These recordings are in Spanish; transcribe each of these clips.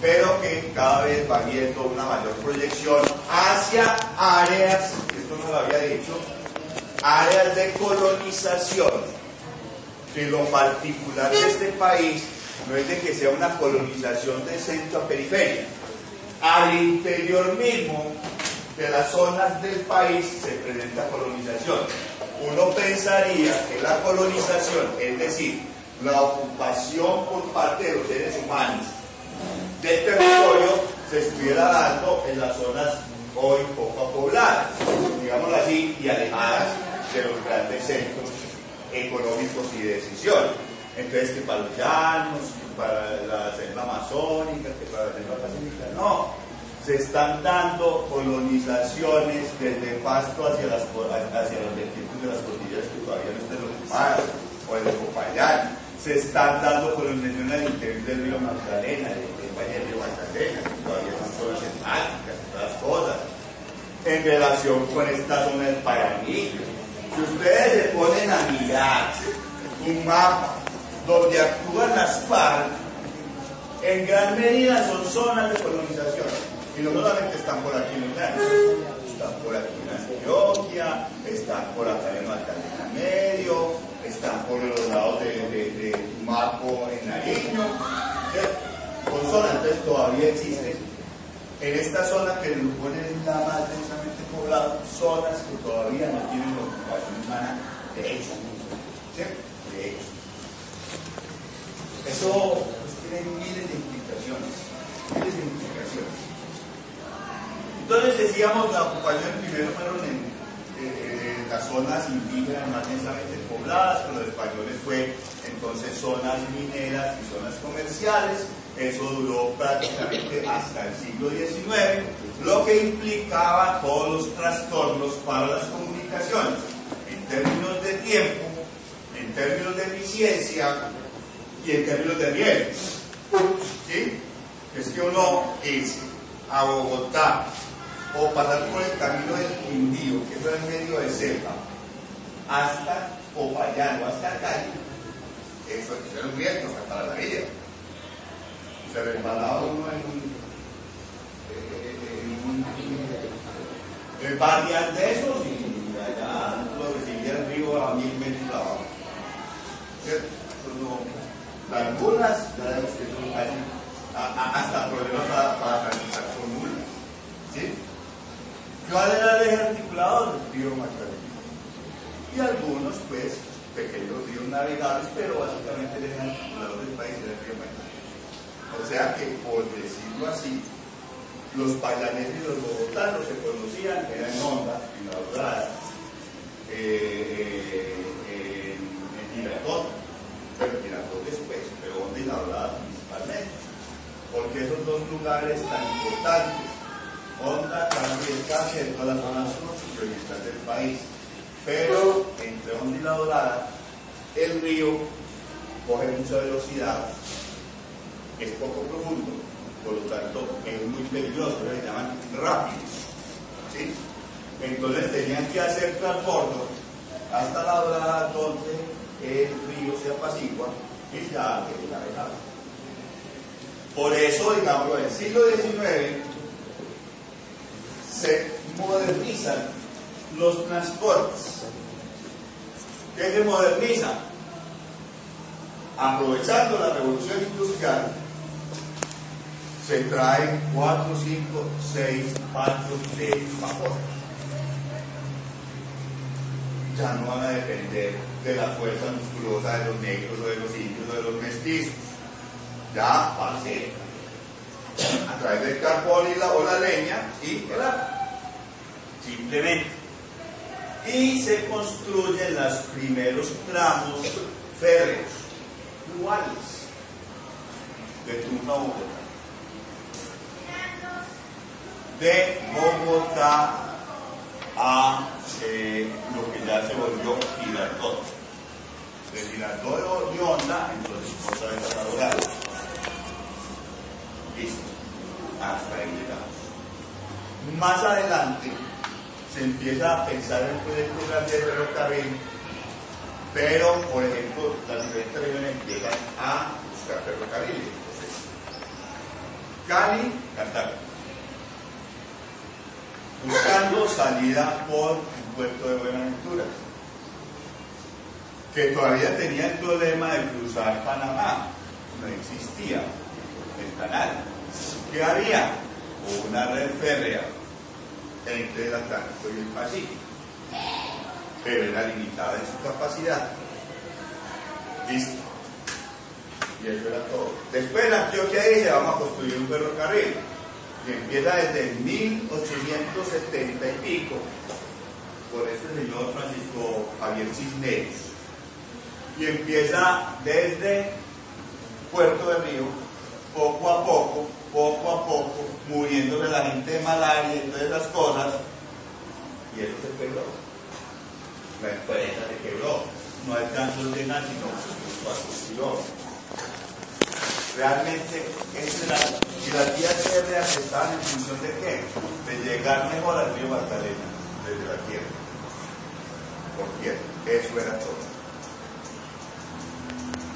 Pero que cada vez va viendo una mayor proyección hacia áreas, esto no lo había dicho, áreas de colonización. Que lo particular de este país no es de que sea una colonización de centro a periferia. Al interior mismo de las zonas del país se presenta colonización. Uno pensaría que la colonización, es decir, la ocupación por parte de los seres humanos se estuviera dando en las zonas hoy poco pobladas, digámoslo así, y alejadas de los grandes centros económicos y de decisión. Entonces, que para los llanos, que para la selva amazónica, que para la selva pacífica, no se están dando colonizaciones desde Pasto hacia las, hacia los de las cordilleras que todavía no están ocupadas, o el de Popayán. Se están dando colonizaciones al interior del río Magdalena, del Valle del río Magdalena, las cosas. En relación con esta zona del Paraní, si ustedes se ponen a mirar un mapa donde actúan las FARC, en gran medida son zonas de colonización y no solamente están por aquí en el están por aquí en Antioquia, están por acá en Magdalena Medio, están por los lados de, de, de Marco en Nariño. Son zonas, entonces todavía existen. En esta zona que nos ponen la más densamente poblada, zonas que todavía no tienen ocupación humana de hecho. De hecho. Eso pues, tiene miles de implicaciones. Miles de implicaciones. Entonces decíamos, la ocupación primero fueron en, las zonas indígenas más densamente pobladas, con los españoles fue entonces zonas mineras y zonas comerciales. Eso duró prácticamente hasta el siglo XIX, lo que implicaba todos los trastornos para las comunicaciones, en términos de tiempo, en términos de eficiencia y en términos de riesgo. ¿Sí? Es que uno es a Bogotá o pasar por el camino del Quindío, que es el medio de selva, hasta Popayán o hasta Cali, eso, es un riesgo para la vida. Se resbalaba uno en un, en un, en un de esos y allá lo recibía el río a mil metros abajo. ¿Cierto? algunas, ya vemos que son casi hasta problemas para, para transitar con. ¿Sí? ¿Cuál era el eje articulador? El río Magdalena. Y algunos, pues, pequeños ríos navegables, pero básicamente el eje del país era el río Magdalena. O sea que, por decirlo así, los paganeses y los bogotanos se conocían, eran en Honda, en la Dorada, eh, eh, en, Girardot, pero Girardot después, pero Honda y la Dorada principalmente. Porque esos dos lugares tan importantes Honda también casi en toda la zona sur y del país. Pero entre Honda y la Dorada, el río coge mucha velocidad, es poco profundo, por lo tanto es muy peligroso, le llaman rápidos. ¿sí? Entonces tenían que hacer transbordo hasta la Dorada donde el río se apacigua y ya quedó navegable. Por eso, digamos, en el siglo XIX se modernizan los transportes. ¿Qué se moderniza? Aprovechando la revolución industrial, se traen 4, 5, 6 barcos de vapor. Ya no van a depender de la fuerza musculosa de los negros o de los indios o de los mestizos. Ya va a ser a través del carbón y la, o la leña y el agua. Simplemente. Y se construyen los primeros tramos férreos, iguales, de Tunja a Bogotá. De Bogotá a eh, lo que ya se volvió Girardot. De Girardot de Onda, entonces otra vez a Doral. Listo. Hasta ahí llegamos. Más adelante se empieza a pensar en proyectos grandes de ferrocarril, pero, por ejemplo, las diferentes regiones empiezan a buscar ferrocarriles. Entonces, Cali, Cartago. Buscando salida por un puerto de Buenaventura, que todavía tenía el problema de cruzar Panamá. No existía el canal. ¿Qué había? Una red férrea entre el Atlántico y el Pacífico, pero era limitada en su capacidad. Listo. Y eso era todo. Después la Antioquia dice, vamos a construir un ferrocarril. Y empieza desde 1870 y pico, por este señor Francisco Javier Cisneros. Y empieza desde Puerto de Río, poco a poco, poco a poco, muriéndole la gente de malaria y todas las cosas, y eso se quebró. La empresa se quebró. No alcanzó el nada, sino que Realmente, eso era, y las vías férreas estaban en función de qué? De llegar mejor al río Magdalena, desde la tierra. Por tierra. Eso era todo.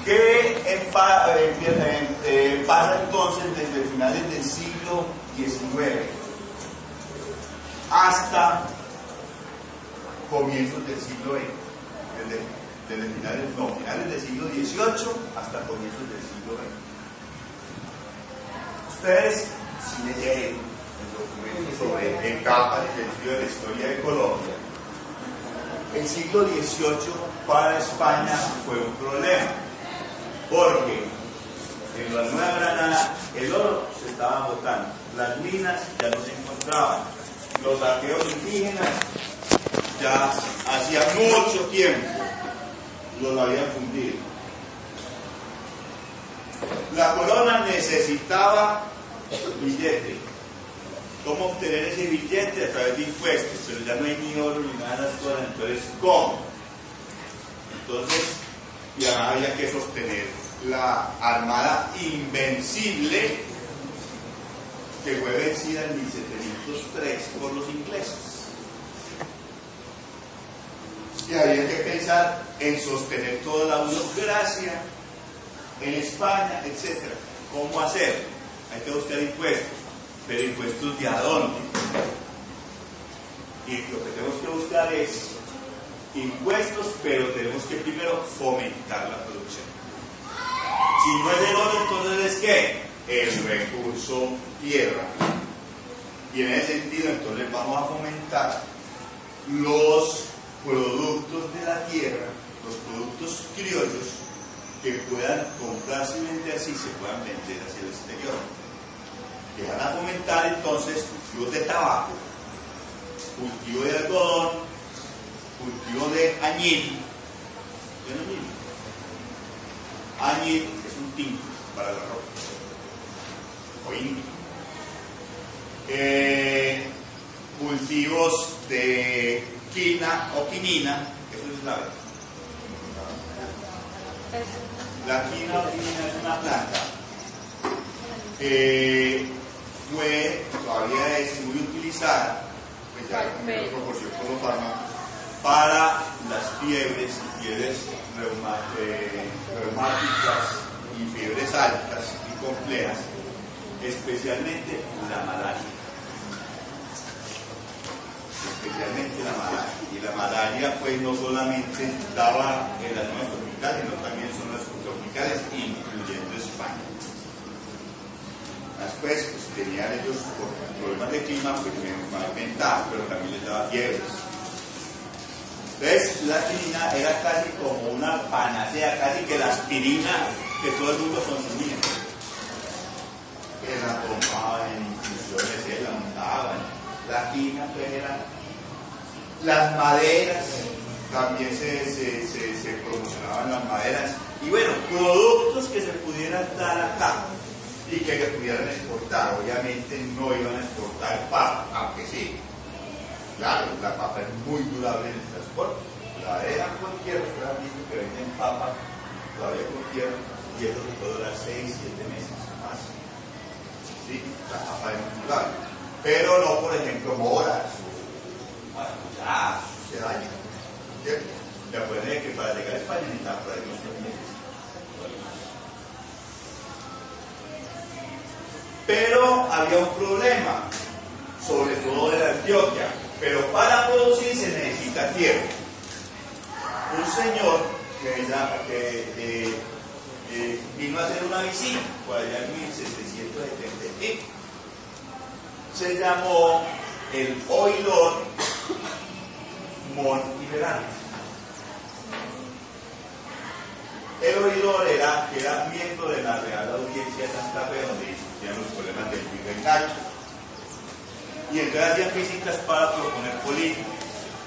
¿Qué eh, eh, pasa entonces desde finales del siglo XIX hasta comienzos del siglo XX? Desde, finales, no, finales del siglo XVIII hasta comienzos del siglo XX. Ustedes, si leen el documento sobre en capa del sentido de la historia de Colombia, el siglo XVIII para España fue un problema porque en la Nueva Granada el oro se estaba botando, las minas ya no se encontraban, los arqueos indígenas ya hacía mucho tiempo los habían fundido. La corona necesitaba billete. ¿Cómo obtener ese billete? A través de impuestos, pero ya no hay ni oro ni nada de las entonces ¿cómo? Entonces y había que sostener la armada invencible que fue vencida en 1703 por los ingleses. Y había que pensar en sostener toda la burocracia en España, etc. ¿Cómo hacer? Hay que buscar impuestos, pero impuestos de a. Y lo que tenemos que buscar es impuestos, pero tenemos que primero fomentar la producción. Si no es el oro, entonces es qué? El recurso tierra. Y en ese sentido, entonces vamos a fomentar los productos de la tierra, los productos criollos, que puedan comprarse y vender así, se puedan vender hacia el exterior. Que van a fomentar entonces cultivos de tabaco, cultivo de algodón, cultivo de añil. añil? es un tinto para la ropa. O eh, cultivos de quina o quinina, eso es la verdad. La quina o quinina es una planta que fue, todavía es muy utilizada, pues ya en proporción como fármaco, para las fiebres y fiebres eh, reumáticas y fiebres altas y complejas, especialmente la malaria. Especialmente la malaria. Y la malaria pues no solamente daba en las zonas tropicales, sino también son las tropicales, incluyendo España. Después pues, tenían ellos por problemas de clima pues mental, pero también les daba fiebres entonces, la quinina era casi como una panacea, casi que la aspirina que todo el mundo consumía. Que la tomaban en infusiones, la montaban. La quina pues era. Las maderas, también se, se, se, promocionaban las maderas. Y bueno, productos que se pudieran dar acá, y que pudieran exportar. Obviamente no iban a exportar papa, aunque sí. Claro, la papa es muy durable en el transporte. La dejan con tierra, ustedes que venden papa todavía con tierra y eso puede durar 6, 7 meses más. Sí, la papa es muy durable. Pero no, por ejemplo, moras maracuyá, se daña. ¿Cierto? Ya pueden que para llegar a España necesitan por ahí unos Pero había un problema, sobre todo en Antioquia. Pero para producir se necesita tierra. Un señor que, vino a hacer una visita por allá en 1770 se llamó el oidor Mon El oidor era, era miembro de la Real Audiencia de Santa Fe, donde discutían los problemas del virreinato. Y entonces hacían visitas para proponer políticas.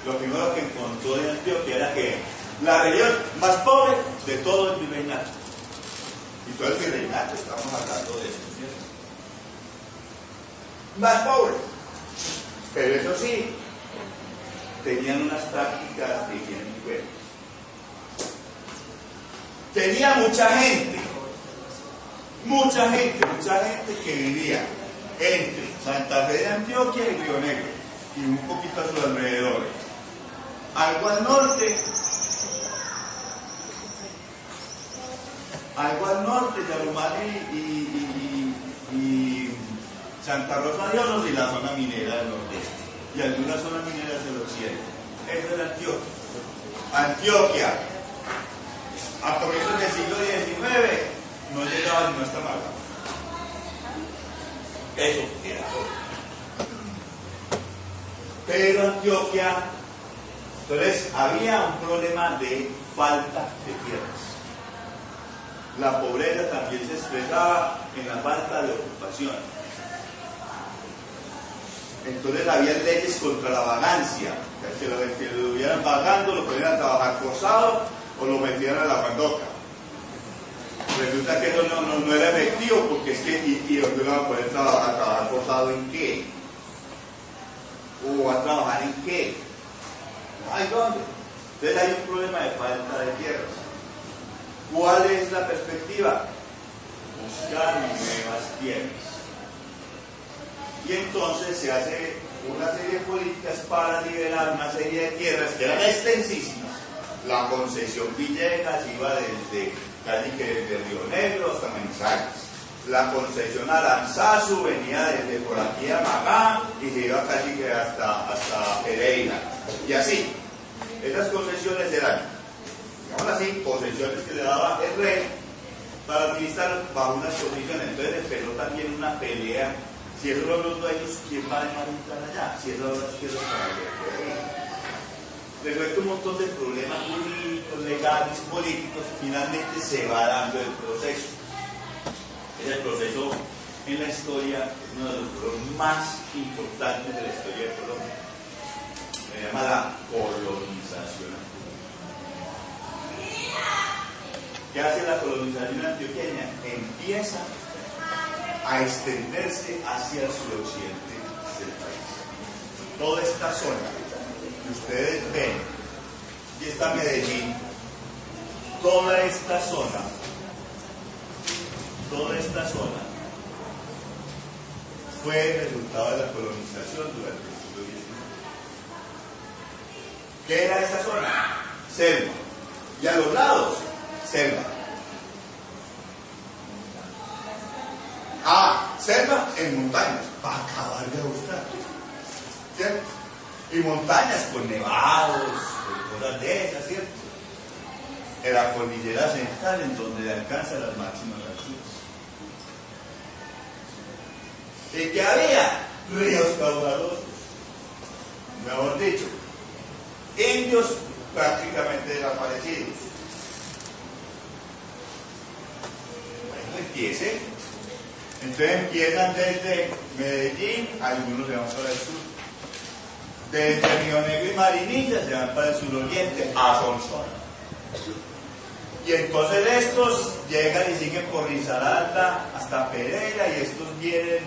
Lo primero que encontró de Antioquia era que la región más pobre de todo el virreinato. Y todo el virreinato, estamos hablando de eso, ¿cierto? Más pobre. Pero eso sí, tenían unas prácticas de higiene tenía mucha gente, mucha gente, mucha gente que vivía entre Santa Fe de Antioquia y Río Negro y un poquito a sus alrededores. Algo al norte, algo al norte, de y, y, Santa Rosa de Oros y la zona minera del nordeste y algunas zonas mineras del occidente. Eso era Antioquia. Antioquia, a comienzos del siglo XIX no llegaba sino hasta Málaga. Eso era todo. Pero Antioquia, entonces había un problema de falta de tierras. La pobreza también se expresaba en la falta de ocupación. Entonces había leyes contra la vagancia, que lo, que lo estuvieran vagando, lo podían trabajar forzado o lo metieron a la pandoca. Resulta que eso no, era efectivo porque es que, ¿y, y dónde van a poder trabajar? ¿Trabajar forzado en qué? ¿O a trabajar en qué? ¿Hay dónde? Entonces hay un problema de falta de tierras. ¿Cuál es la perspectiva? Buscar nuevas tierras. Y entonces se hace una serie de políticas para liberar una serie de tierras que eran extensísimas la concesión Villegas iba desde casi que desde Río Negro hasta Manizales. La concesión Aranzazu venía desde por aquí a Magá y se iba casi que hasta, hasta Pereira. Y así, esas concesiones eran, digamos así, posesiones que le daba el rey para administrar bajo unas condiciones. Entonces empezó también una pelea. Si son los dueños, ¿quién va a dejar entrar allá? Si son los para resuelto un montón de problemas jurídicos, legales, políticos, finalmente se va dando el proceso. Es el proceso en la historia, uno de los más importantes de la historia de Colombia. Se llama la colonización ¿Qué hace la colonización antioqueña? Empieza a extenderse hacia el suroccidente del país. Toda esta zona ustedes ven, y está Medellín, toda esta zona, toda esta zona fue el resultado de la colonización durante el siglo XIX. ¿Qué era esta zona? Selva. Y a los lados, selva. Ah, selva en montañas, para acabar de. Y montañas con nevados, con cosas de esas, ¿cierto? En la cordillera central, en donde alcanza las máximas alturas. ¿Y que había? Ríos caudalosos. Mejor dicho, indios prácticamente desaparecidos. Bueno, empiecen. Entonces empiezan desde Medellín, algunos se van para el sur, desde Río Negro y Marinilla se van para el suroriente a Sonsón. Y entonces estos llegan y siguen por Risaralda hasta Pereira vienen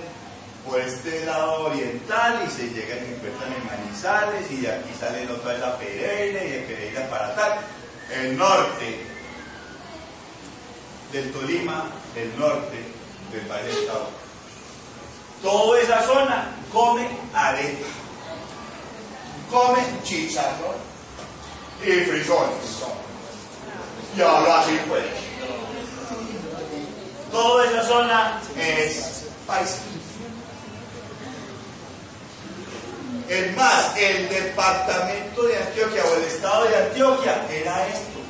por este lado oriental y se llegan y encuentran en Manizales y de aquí salen otra vez a Pereira y de Pereira para tal. El norte del Tolima, el norte del Valle del Estado. Toda esa zona come arepa, come chicharrón y frijoles. Y ahora así pues. Toda esa zona es país. Es más, el departamento de Antioquia o el estado de Antioquia era esto.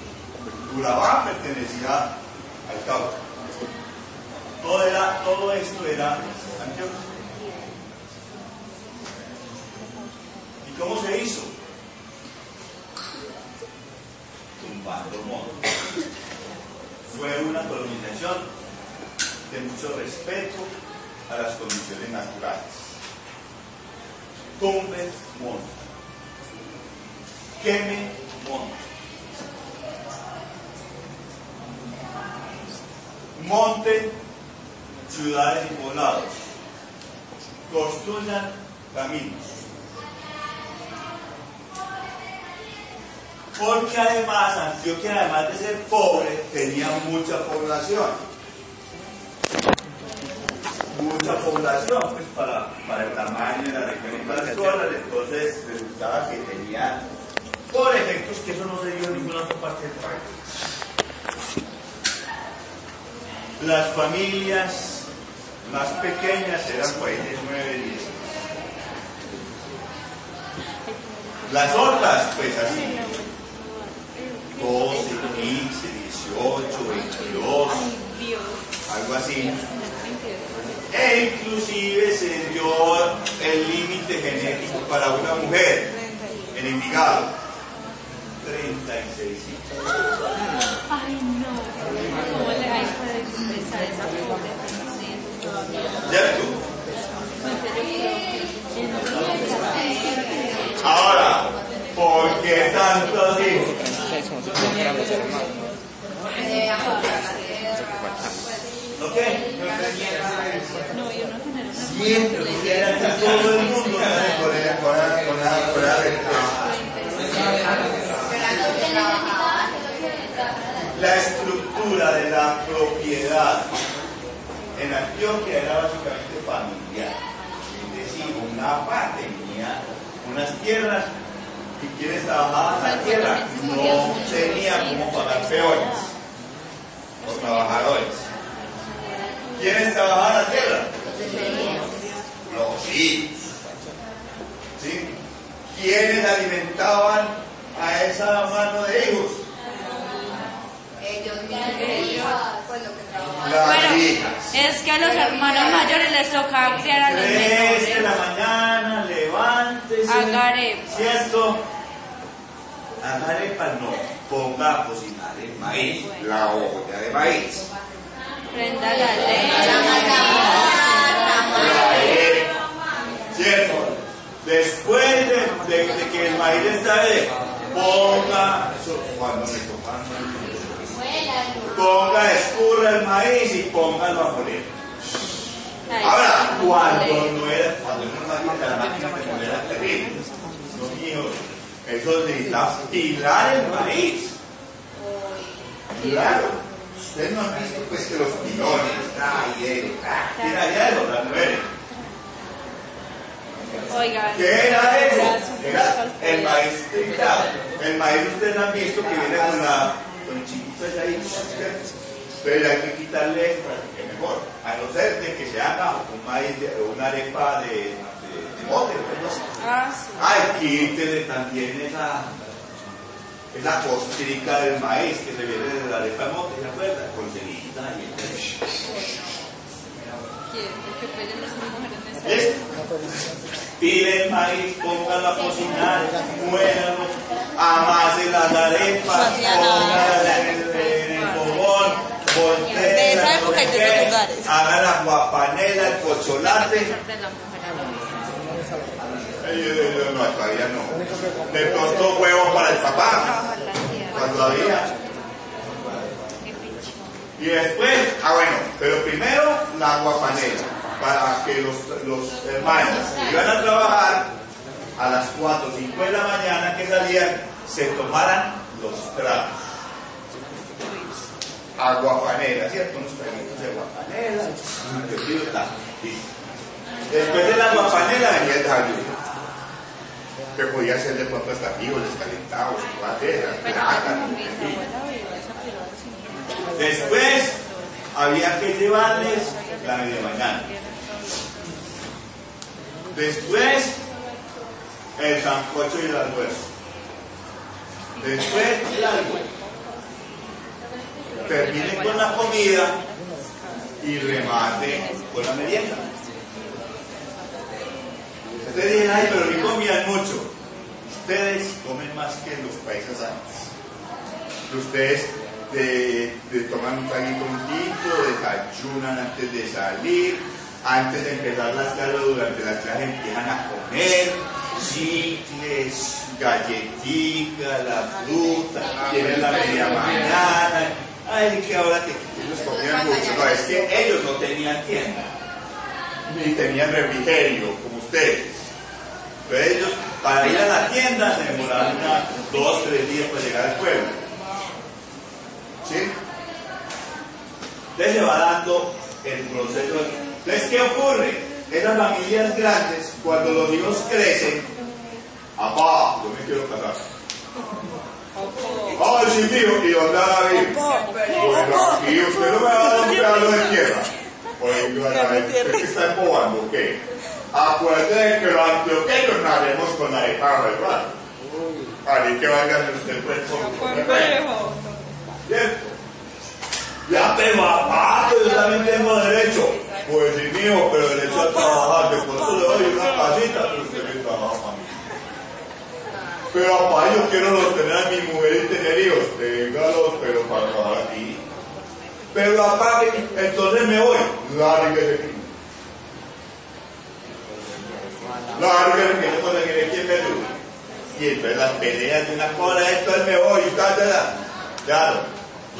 Urabá pertenecía al Cauca. Todo, era, todo esto era Antioquia. Cómo se hizo? Tumbando montes. Fue una colonización de mucho respeto a las condiciones naturales. Tumbe monte. Queme monte. monten ciudades y poblados, construyan caminos. Porque además Antioquia, además de ser pobre, tenía mucha población. Mucha población, pues para, para el tamaño de la región y para las cosas, entonces resultaba que tenía, por efectos que eso no se dio en ninguna otra parte del país las familias más pequeñas eran países 9, 10. Las otras, pues así, 12, 15, 18, 22, algo así. E inclusive se dio el límite genético para una mujer en Envigado. 36 Ay, no. ¿Cómo le puede expresar esa ¿Cierto? Ahora, ¿por qué tantos hijos? ¿Ok? No, yo no genero Siempre quisiera que todo el mundo sale con la- con la- con la- con la. La estructura de la propiedad en Antioquia era básicamente familiar. Es decir, una parte tenía unas tierras y quienes trabajaban la tierra no tenían cómo pagar peones o trabajadores. ¿Quiénes trabajaban la tierra? Los hijos. ¿Sí? ¿Quiénes alimentaban a esa mano de hijos? Ellos mismos, pues lo que trabajaban. Las Bueno, hijas. es que a los hermanos mayores les tocaba criar a los 3 de la menores. mañana, levántese. Arepas. ¿Cierto? Haga arepas no. Ponga a cocinar el maíz, la olla de maíz. Prenda la leche. La arepa. ¿Cierto? Después de, de- de que el maíz está de ponga, cuando tocan, ponga, escurra el maíz y póngalo a moler. Ahora, cuando no era, cuando no era máquina, la máquina no era terrible. Los míos, eso necesitaba pilar el maíz. Claro. Ustedes no han visto pues que los pilones, ay, eh, ah, tira hielo, las mujeres. Oiga. ¿Qué era eso? Era el maíz. El maíz ustedes han visto que viene con la con el chiquito ese ahí. Pero hay que quitarle para que mejor. A no ser de que se haga un maíz, de- una arepa de, de, de mote. ¿no? Ah, sí. Ay, quítele también esa, esa costrica del maíz que se viene de la arepa de mote, ¿se acuerdan? Con cerita y el. Pile el maíz, póngalo a cocinar, muéralo, amase las arepas, póngala en el, fogón, voltea, haga la guapanela, el cocholate. No, todavía no. De pronto huevo para el papá, había. Y después, ah bueno, pero primero la guapanela. para que los, los hermanos que iban a trabajar a las 4 o 5 de la mañana que salían, se tomaran los tragos. Aguapanela, ¿cierto? Unos traguitos de. Listo. Después de la aguapanela venía el desayuno. Que podía ser de pronto hasta en fin. Después había que llevarles la media mañana. Después el sancocho y el almuerzo. Después el almuerzo. Terminen con la comida y rematen con la merienda. Ustedes dicen, ay, pero ni comían mucho. Ustedes comen más que los países antes. Ustedes de, de toman un traguito un tinto, desayunan antes de salir, antes de empezar las clases durante las clases empiezan a comer chicles, galletitas, la fruta, tienen la media mañana. Ay, que ahora que ellos comían mucho. No, es que ellos no tenían tienda, ni tenían refrigerio como ustedes. Pero ellos, para ir a la tienda, se demoraban dos, tres días para llegar al pueblo. ¿Sí? Entonces se va dando el proceso. Entonces, ¿qué ocurre? En las familias grandes, cuando los hijos crecen, papá, yo me quiero casar. Ay, sí, tío, ¿y dónde va a vivir? Bueno, aquí usted no me va a dar un pedazo de tierra. Oye, ¿qué está empobando? ¿Qué? Acuérdate de que los antioqueños nademos con la de carro, ¿verdad? Así que vayan usted pues con ¿Cierto? Ya, pero papá, yo también tengo derecho. Pues sí, mío, pero derecho a trabajar. De pronto le doy una casita, pero usted me trabaja para mí. Pero papá, yo quiero los tener a mi mujer y tener hijos. Téngalos, pero para trabajar aquí. Pero papá, entonces me voy. Aquí. Lárguese que no puede querer quien me ayude. Y entonces las peleas de una cola, esto es me voy, y tal, tal. Claro,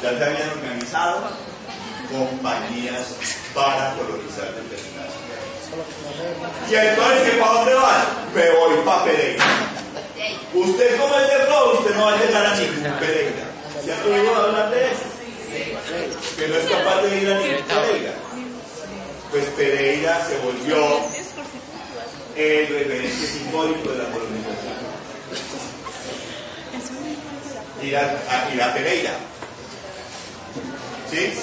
ya se habían organizado compañías para colonizar determinadas ciudades. Y entonces, ¿que ¿para dónde van? Me voy para Pereira. Usted como de robo, usted no va a llegar a ningún Pereira. ¿Ya te oído hablar de eso? Que no es capaz de ir a ningún Pereira. Pues Pereira se volvió el referente simbólico de la colonización. Ir a, a, ir a Pereira. ¿Sí?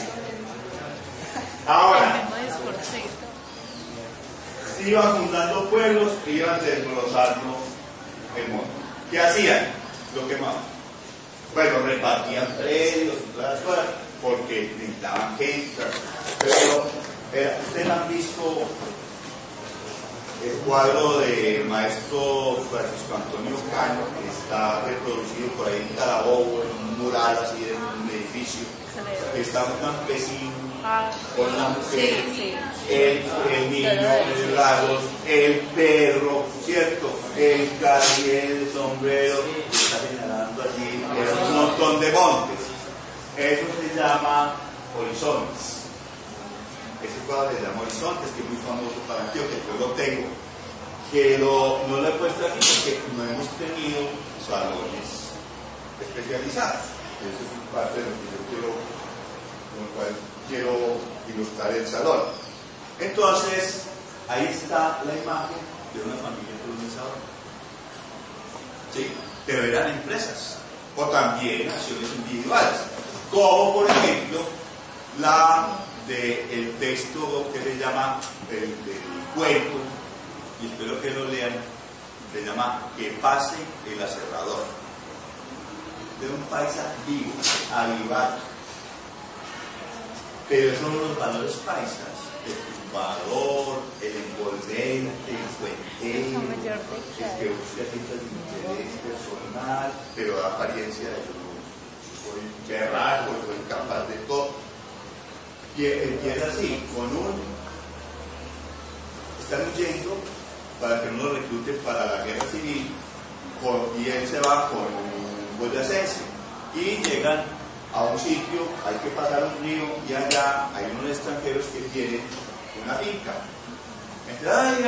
Ahora, iban fundando pueblos e iban desglosando el mundo. ¿Qué hacían? Lo quemaban. Bueno, repartían predios y todas las cosas porque necesitaban gente. Pero, eh, ¿ustedes han visto el cuadro de maestro Francisco Antonio Cano que está reproducido por ahí en Carabobo, en un mural así de un edificio? Que está un campesino con la mujer, El, el niño de lagos, el perro, ¿cierto? El carrier de sombrero, que está señalando allí, un montón de montes. Eso se llama horizontes. Ese cuadro se llama Horizontes, que es muy famoso para Antioquia, yo lo tengo, que lo, no lo he puesto aquí porque no hemos tenido salones especializados. Eso es parte de lo que yo quiero, con lo cual quiero ilustrar el salón. Entonces, ahí está la imagen de una familia colonizadora. ¿Sí? Pero eran empresas, o también acciones individuales, como por ejemplo la del texto que se llama del, del cuento, y espero que lo lean, se llama Que pase el aserrador, de un paisa vivo, avivado. Pero son los valores paisas, el tumbador, el envolvente, el cuentero, el que busca ciertas de interés personal, pero da apariencia de yo soy berraco, soy capaz de todo. Y empieza así, con un... Están huyendo para que no lo recluten para la guerra civil, y él se va con un boyacense. Y llegan a un sitio, hay que pasar un río, y allá hay unos extranjeros que tienen una finca. Entonces,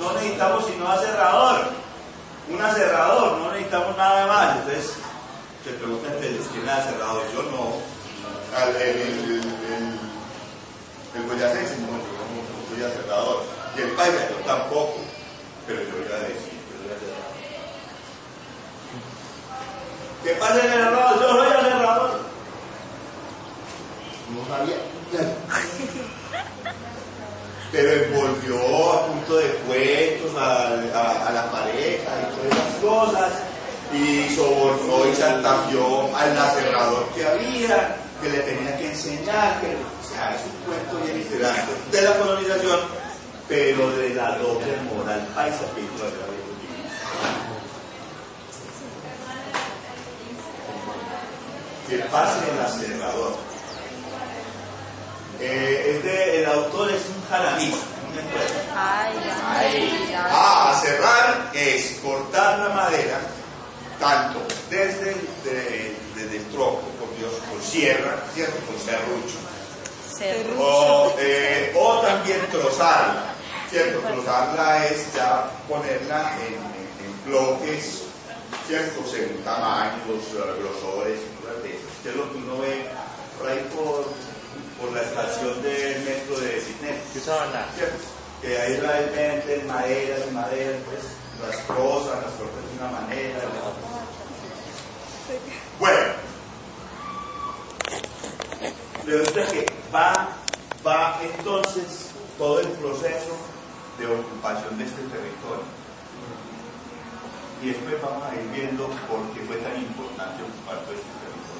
no necesitamos sino aserrador, un aserrador, no necesitamos nada más. Entonces, se preguntan entre ellos quién es aserrador, yo no. El, el, el, el, el boyacense no, yo no soy aserrador. Y el paisa yo tampoco, pero yo voy a decir, yo soy aserrador. ¿Qué pasa en el aserrador? Yo soy aserrador. No sabía. Pero envolvió a punto de cuentos a, a, a la pareja y todas esas cosas. Y sobornó y chantajeó al aserrador que había, que le tenía que enseñar, que, o sea, es un cuento bien interesante de la colonización, pero de la doble moral paisa que hizo la Que pase el aserrador. Eh, es de, el autor es un jaramí. Ay, ay, ay. Ah, cerrar es cortar la madera, tanto desde el, de- desde el tronco, sierra, ¿cierto? Con serrucho. Cerro. O, eh, o también trozarla, ¿cierto? Trozarla es ya ponerla en, en- en bloques, ¿cierto? Según tamaños, eh, grosores, y cosas de. Que es lo que uno ve por ahí por, por la estación del metro de Cisneros. ¿cierto? Que ahí realmente en madera, en madera, pues las cosas, las cortan de una manera. de otra. Bueno, resulta que va, va entonces todo el proceso de ocupación de este territorio. Y después vamos a ir viendo por qué fue tan importante ocupar todo este territorio.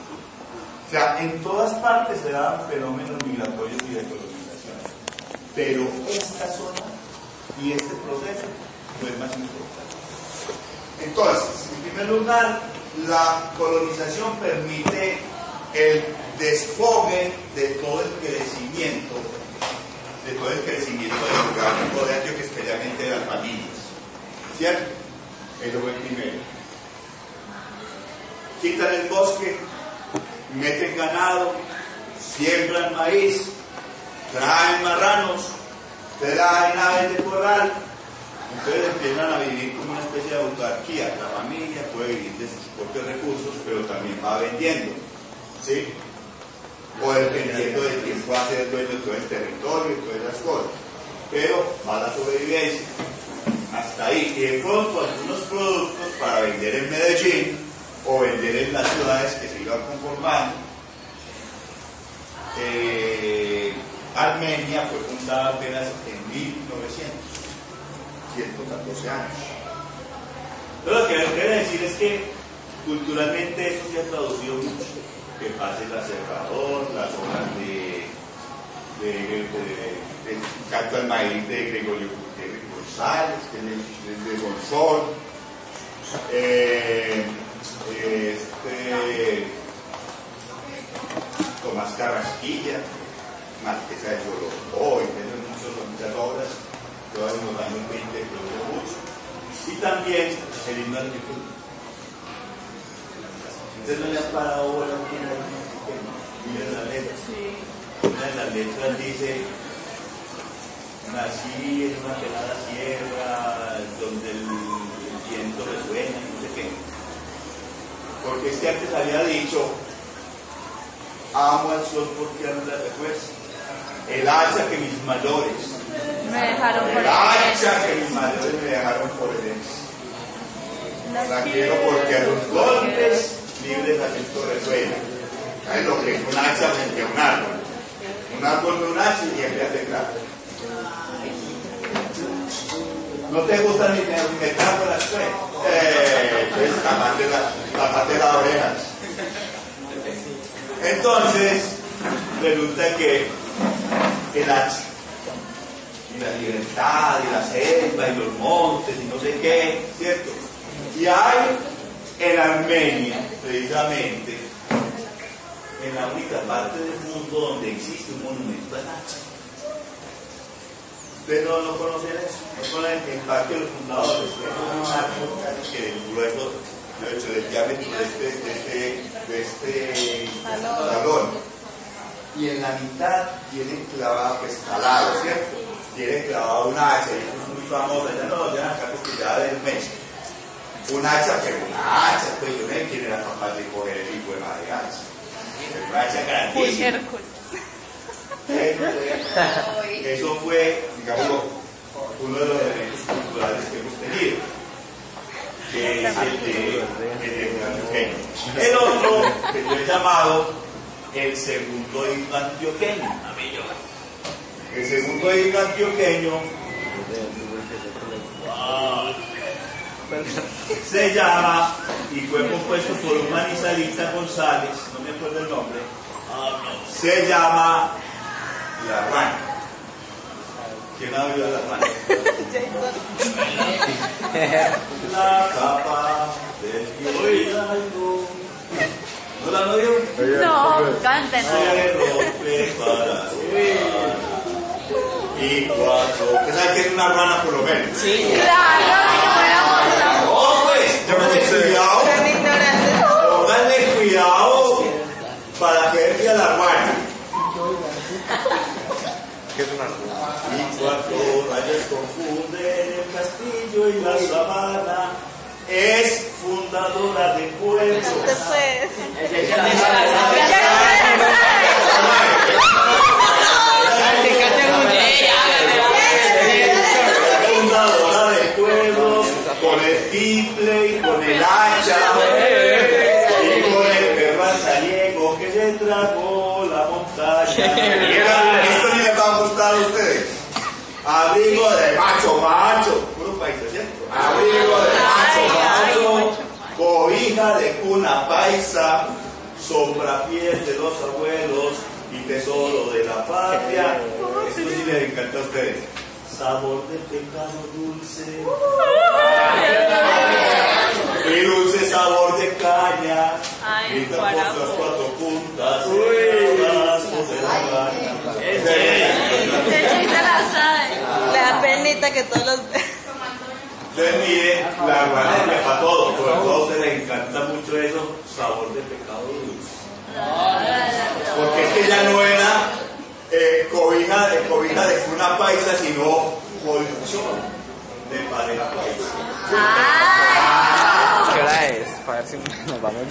O sea, en todas partes se daban fenómenos migratorios y de colonización. Pero esta zona y este proceso fue más importante. Entonces, en primer lugar, la colonización permite el desfogue de todo el crecimiento, de todo el crecimiento del lugar, de Antioquia, especialmente de las familias. ¿Cierto? Eso fue el primero. Quitan el bosque, meten ganado, siembran maíz, traen marranos, traen aves de corral, entonces empiezan a vivir como una especie de autarquía. La familia puede vivir de sus propios recursos, pero también va vendiendo. ¿Sí? O dependiendo de quién va a ser dueño de todo el territorio y todas esas cosas. Pero va la sobrevivencia. Hasta ahí. Y de pronto algunos productos para vender en Medellín o vender en las ciudades que se iban conformando. Eh, Armenia fue fundada apenas en 1900. 114 años. Lo que quiero decir es que culturalmente eso se ha traducido mucho. Que pase el acerrador, las obras de, de, de- canto al maíz de Gregorio González, de, de Gonzón, eh, este, Tomás Carrasquilla, Marquesa de Yolocó, y tiene muchos- muchas obras todas en los años 20 produjo mucho. Y también el himno Entonces no le ha parado bola a quién hay, Miren la letra. Una de las letras dice, nací en una pelada sierra donde el, el viento resuena y no sé qué. Porque es que antes había dicho, amo al sol porque amo la refuerza. El hacha que mis mayores Me dejaron por el hacha que mis mayores me dejaron por herencia. La quiero porque a los golpes libres aliento resuena. ¿Sabes lo que es un hacha frente a un árbol? Un árbol de un hacha y siempre hace claro. ¿No te gustan mis metáforas, pues? Eh, pues tapate la- tapate las orejas. Entonces, resulta que el hacha y la libertad y la selva y los montes y no sé qué, ¿cierto? Y hay en Armenia, precisamente, en la única parte del mundo donde existe un monumento al hacha. Ustedes no, no conocen eso, no conocen el parque de los fundadores, es un que el grueso, hecho, del diámetro de este, de este, este y en la mitad tiene clavado, pues calado, ¿cierto? Tiene clavado una hacha, y es muy famosa, ya no lo llaman acá porque ya del mes. Un hacha, pero una hacha, pues yo no sé quién era capaz de coger el hijo de madre hacha. Pero Una hacha grandísima. Eso, eso fue, digamos, uno de los elementos culturales que hemos tenido, que es el de, el de antioqueño. El otro, que yo he llamado el segundo himno antioqueño. El segundo himno antioqueño se llama y fue compuesto por un manizalista González, no me acuerdo el nombre, se llama La Rana. ¿Quién ha oído La Rana? La capa del hidalgo. ¿No la oído? No, cántenos. Se rompe para. Y cuatro. ¿Usted sabe que es una rana por lo menos? Claro, ni que fuéramos tan- ¡Oh, pues! Pónganle cuidado. Pónganle cuidado para que él vea la rana. Y cuatro rayos confunden el castillo y la sabana. Es fundadora de pueblos. Después. fundadora del pueblo, con el tiple y con el hacha, y con el perro saliego que se tragó la montaña. Mira, esto ni les va a gustar a ustedes. Abrigo de macho, macho, puro país, ¿cierto? Abrigo de macho, macho, cobija de cuna paisa, sombra fiel de los abuelos y tesoro de la patria. Esto sí les encanta a ustedes. Sabor de pecado dulce. Y dulce sabor de caña. Grita por las cuatro puntas. Se. Le da penita que todos los. Ustedes miren, la es para todo. Sobre todo a ustedes les encanta mucho eso. Sabor de pecado dulce. Porque es que ya no era eh, cobija, de, cobija de una paisa, sino colchón de pareja paisa. Ay. ¿Qué hora es? Para ver si nos vamos.